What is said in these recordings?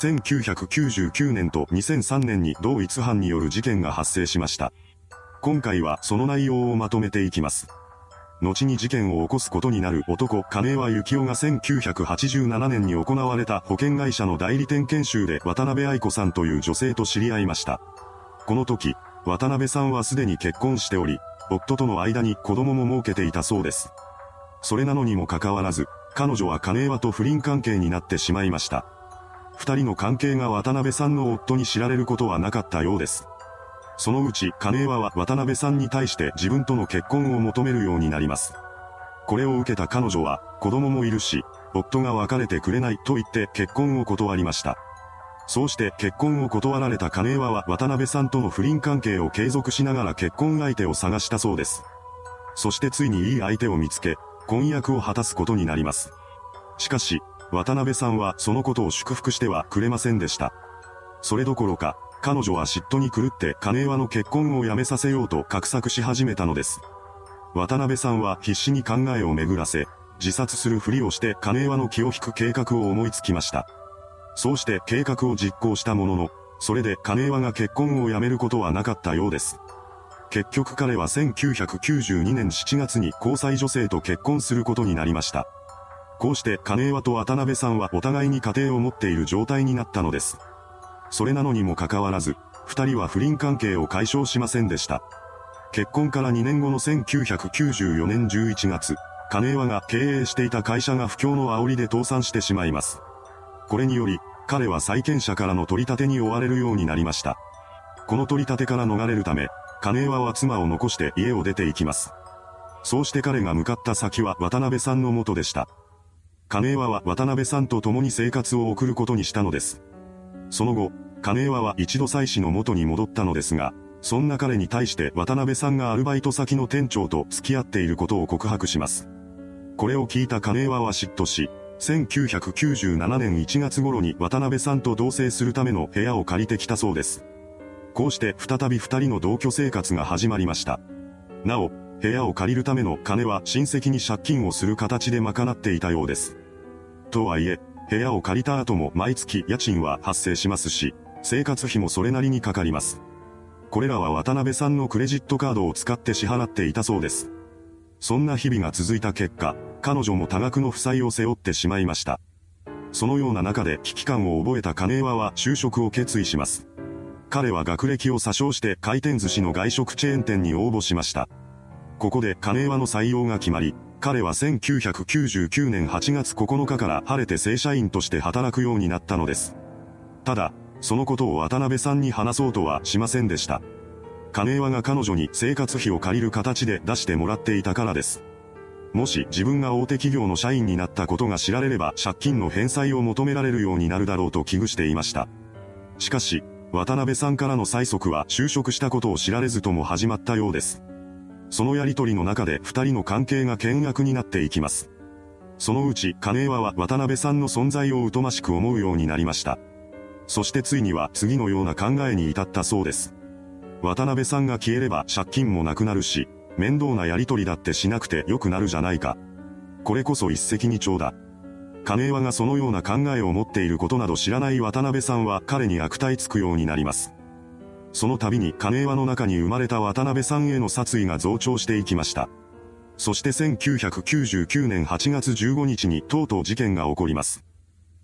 1999年と2003年に同一犯による事件が発生しました。今回はその内容をまとめていきます。後に事件を起こすことになる男、金輪幸雄が1987年に行われた保険会社の代理店研修で渡辺愛子さんという女性と知り合いました。この時、渡辺さんはすでに結婚しており、夫との間に子供も設けていたそうです。それなのにもかかわらず、彼女は金輪と不倫関係になってしまいました。二人の関係が渡辺さんの夫に知られることはなかったようです。そのうち金輪は渡辺さんに対して自分との結婚を求めるようになります。これを受けた彼女は子供もいるし、夫が別れてくれないと言って結婚を断りました。そうして結婚を断られた金輪は渡辺さんとの不倫関係を継続しながら結婚相手を探したそうです。そしてついにいい相手を見つけ、婚約を果たすことになります。しかし、渡辺さんはそのことを祝福してはくれませんでした。それどころか、彼女は嫉妬に狂って金輪の結婚をやめさせようと画策し始めたのです。渡辺さんは必死に考えを巡らせ、自殺するふりをして金輪の気を引く計画を思いつきました。そうして計画を実行したものの、それで金輪が結婚をやめることはなかったようです。結局彼は1992年7月に交際女性と結婚することになりました。こうして金輪と渡辺さんはお互いに家庭を持っている状態になったのです。それなのにもかかわらず、二人は不倫関係を解消しませんでした。結婚から2年後の1994年11月、金輪が経営していた会社が不況の煽りで倒産してしまいます。これにより、彼は債権者からの取り立てに追われるようになりました。この取り立てから逃れるため、金輪は妻を残して家を出て行きます。そうして彼が向かった先は渡辺さんの元でした。金輪は渡辺さんと共に生活を送ることにしたのです。その後、金輪は一度妻子の元に戻ったのですが、そんな彼に対して渡辺さんがアルバイト先の店長と付き合っていることを告白します。これを聞いた金輪は嫉妬し、1997年1月頃に渡辺さんと同棲するための部屋を借りてきたそうです。こうして再び二人の同居生活が始まりました。なお、部屋を借りるための金は親戚に借金をする形で賄っていたようです。とはいえ、部屋を借りた後も毎月家賃は発生しますし、生活費もそれなりにかかります。これらは渡辺さんのクレジットカードを使って支払っていたそうです。そんな日々が続いた結果、彼女も多額の負債を背負ってしまいました。そのような中で危機感を覚えた金輪は就職を決意します。彼は学歴を詐称して回転寿司の外食チェーン店に応募しました。ここで金輪の採用が決まり、彼は1999年8月9日から晴れて正社員として働くようになったのです。ただ、そのことを渡辺さんに話そうとはしませんでした。金輪が彼女に生活費を借りる形で出してもらっていたからです。もし自分が大手企業の社員になったことが知られれば借金の返済を求められるようになるだろうと危惧していました。しかし、渡辺さんからの催促は就職したことを知られずとも始まったようです。そのやりとりの中で二人の関係が険悪になっていきます。そのうち金輪は渡辺さんの存在を疎ましく思うようになりました。そしてついには次のような考えに至ったそうです。渡辺さんが消えれば借金もなくなるし、面倒なやりとりだってしなくて良くなるじゃないか。これこそ一石二鳥だ。金輪がそのような考えを持っていることなど知らない渡辺さんは彼に悪態つくようになります。その度に金輪の中に生まれた渡辺さんへの殺意が増長していきました。そして1999年8月15日にとうとう事件が起こります。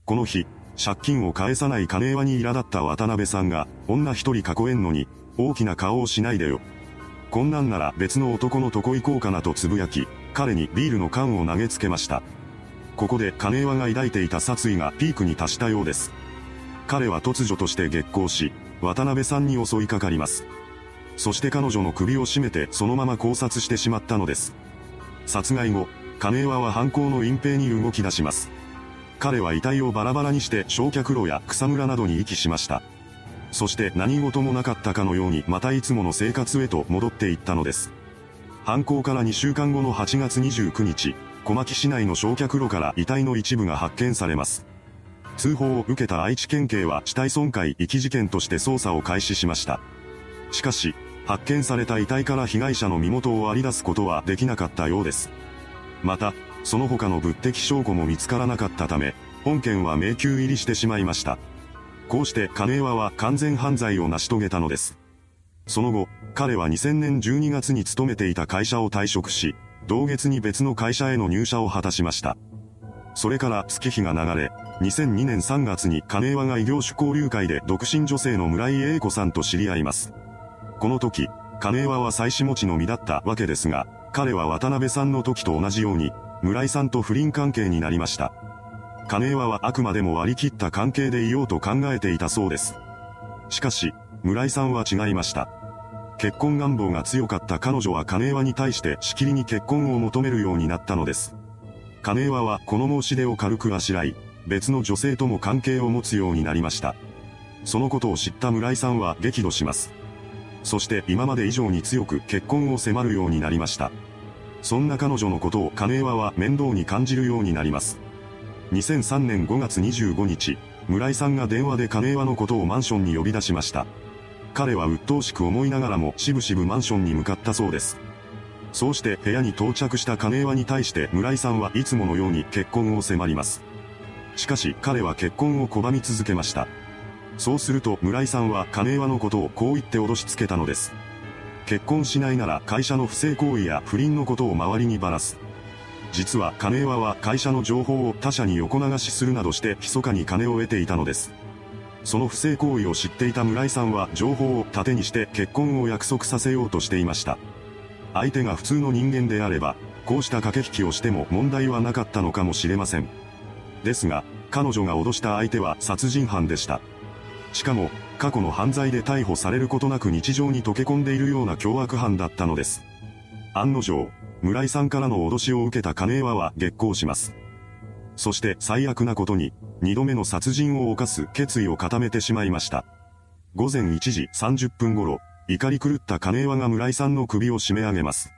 この日、借金を返さない金輪に苛立った渡辺さんが、女一人囲えんのに、大きな顔をしないでよ。こんなんなら別の男のとこ行こうかなとつぶやき、彼にビールの缶を投げつけました。ここで金輪が抱いていた殺意がピークに達したようです。彼は突如として激高し、渡辺さんに襲いかかります。そして彼女の首を絞めてそのまま考察してしまったのです。殺害後、金輪は犯行の隠蔽に動き出します。彼は遺体をバラバラにして焼却炉や草むらなどに遺棄しました。そして何事もなかったかのようにまたいつもの生活へと戻っていったのです。犯行から2週間後の8月29日、小牧市内の焼却炉から遺体の一部が発見されます。通報を受けた愛知県警は死体損壊遺棄事件として捜査を開始しました。しかし、発見された遺体から被害者の身元を割り出すことはできなかったようです。また、その他の物的証拠も見つからなかったため、本件は迷宮入りしてしまいました。こうして金岩は完全犯罪を成し遂げたのです。その後、彼は2000年12月に勤めていた会社を退職し、同月に別の会社への入社を果たしました。それから月日が流れ、2002年3月に金岩が異業種交流会で独身女性の村井英子さんと知り合います。この時、金岩は妻子持ちの身だったわけですが、彼は渡辺さんの時と同じように、村井さんと不倫関係になりました。金岩はあくまでも割り切った関係でいようと考えていたそうです。しかし、村井さんは違いました。結婚願望が強かった彼女は金岩に対してしきりに結婚を求めるようになったのです。金岩はこの申し出を軽くあしらい、別の女性とも関係を持つようになりました。そのことを知った村井さんは激怒します。そして今まで以上に強く結婚を迫るようになりました。そんな彼女のことを金岩は面倒に感じるようになります。2003年5月25日、村井さんが電話で金岩のことをマンションに呼び出しました。彼は鬱陶しく思いながらもしぶしぶマンションに向かったそうです。そうして部屋に到着した金岩に対して村井さんはいつものように結婚を迫ります。しかし彼は結婚を拒み続けました。そうすると村井さんは金岩のことをこう言って脅しつけたのです。結婚しないなら会社の不正行為や不倫のことを周りにばらす。実は金岩は会社の情報を他社に横流しするなどして密かに金を得ていたのです。その不正行為を知っていた村井さんは情報を盾にして結婚を約束させようとしていました。相手が普通の人間であれば、こうした駆け引きをしても問題はなかったのかもしれません。ですが、彼女が脅した相手は殺人犯でした。しかも、過去の犯罪で逮捕されることなく日常に溶け込んでいるような凶悪犯だったのです。案の定、村井さんからの脅しを受けた金岩は激高します。そして最悪なことに、二度目の殺人を犯す決意を固めてしまいました。午前1時30分頃、怒り狂った金岩が村井さんの首を締め上げます。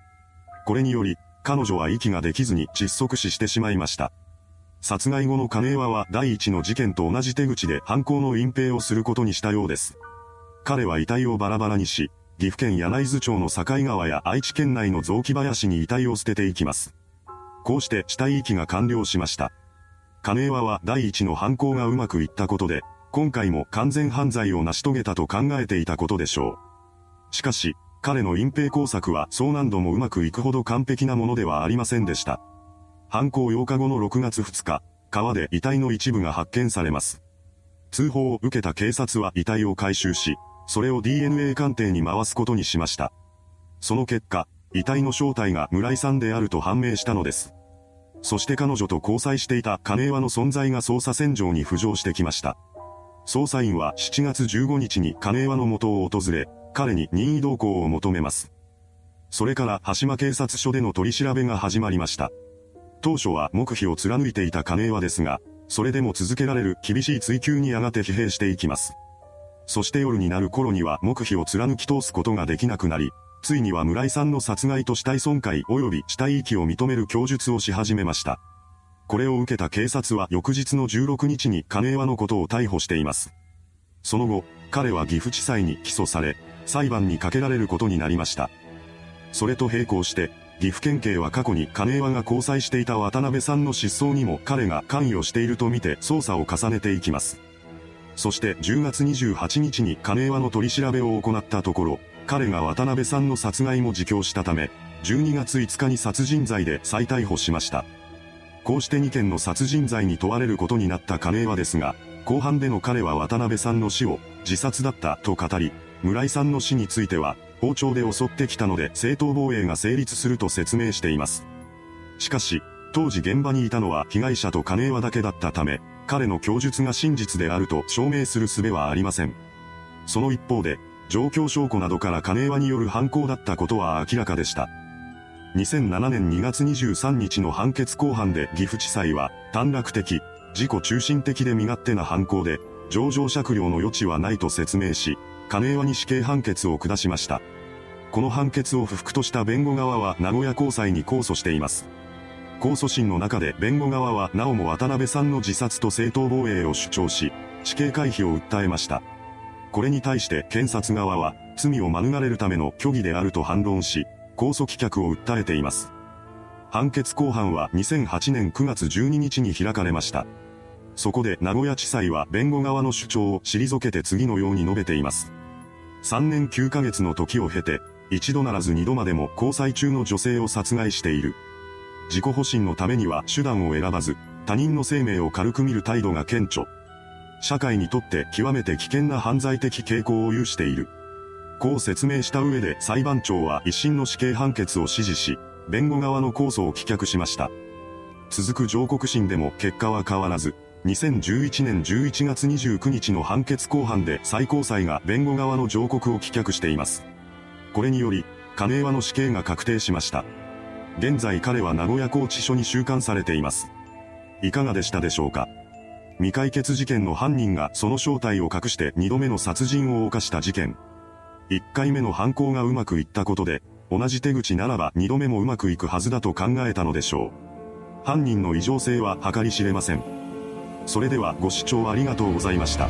これにより、彼女は息ができずに窒息死してしまいました。殺害後の金岩は第一の事件と同じ手口で犯行の隠蔽をすることにしたようです。彼は遺体をバラバラにし、岐阜県柳津町の境川や愛知県内の雑木林に遺体を捨てていきます。こうして死体遺棄が完了しました。金岩は第一の犯行がうまくいったことで、今回も完全犯罪を成し遂げたと考えていたことでしょう。しかし、彼の隠蔽工作はそう何度もうまくいくほど完璧なものではありませんでした。犯行8日後の6月2日、川で遺体の一部が発見されます。通報を受けた警察は遺体を回収し、それを DNA 鑑定に回すことにしました。その結果、遺体の正体が村井さんであると判明したのです。そして彼女と交際していた金岩の存在が捜査線上に浮上してきました。捜査員は7月15日に金岩の元を訪れ、彼に任意同行を求めます。それから橋間警察署での取り調べが始まりました。当初は黙秘を貫いていた金岩ですが、それでも続けられる厳しい追及にやがて疲弊していきます。そして夜になる頃には黙秘を貫き通すことができなくなり、ついには村井さんの殺害と死体損壊及び死体遺棄を認める供述をし始めました。これを受けた警察は翌日の16日に金岩のことを逮捕しています。その後、彼は岐阜地裁に起訴され、裁判にかけられることになりました。それと並行して、岐阜県警は過去に金岩が交際していた渡辺さんの失踪にも彼が関与しているとみて捜査を重ねていきます。そして10月28日に金岩の取り調べを行ったところ、彼が渡辺さんの殺害も自供したため、12月5日に殺人罪で再逮捕しました。こうして2件の殺人罪に問われることになった金岩ですが、後半での彼は渡辺さんの死を自殺だったと語り、村井さんの死については、包丁で襲ってきたので正当防衛が成立すると説明しています。しかし、当時現場にいたのは被害者と金岩だけだったため、彼の供述が真実であると証明する術はありません。その一方で、状況証拠などから金岩による犯行だったことは明らかでした。2007年2月23日の判決公判で岐阜地裁は、短絡的、自己中心的で身勝手な犯行で、上場酌量の余地はないと説明し、金岩に死刑判決を下しました。この判決を不服とした弁護側は名古屋高裁に控訴しています。控訴審の中で弁護側はなおも渡辺さんの自殺と正当防衛を主張し、死刑回避を訴えました。これに対して検察側は、罪を免れるための虚偽であると反論し、控訴棄却を訴えています。判決公判は2008年9月12日に開かれました。そこで名古屋地裁は弁護側の主張を退けて次のように述べています。3年9ヶ月の時を経て、一度ならず二度までも交際中の女性を殺害している。自己保身のためには手段を選ばず、他人の生命を軽く見る態度が顕著。社会にとって極めて危険な犯罪的傾向を有している。こう説明した上で裁判長は一審の死刑判決を支持し、弁護側の控訴を棄却しました。続く上告審でも結果は変わらず、2011年11月29日の判決公判で最高裁が弁護側の上告を棄却しています。これにより、金岩の死刑が確定しました。現在彼は名古屋拘置所に収監されています。いかがでしたでしょうか未解決事件の犯人がその正体を隠して2度目の殺人を犯した事件。1回目の犯行がうまくいったことで、同じ手口ならば2度目もうまくいくはずだと考えたのでしょう。犯人の異常性は計り知れません。それではご視聴ありがとうございました。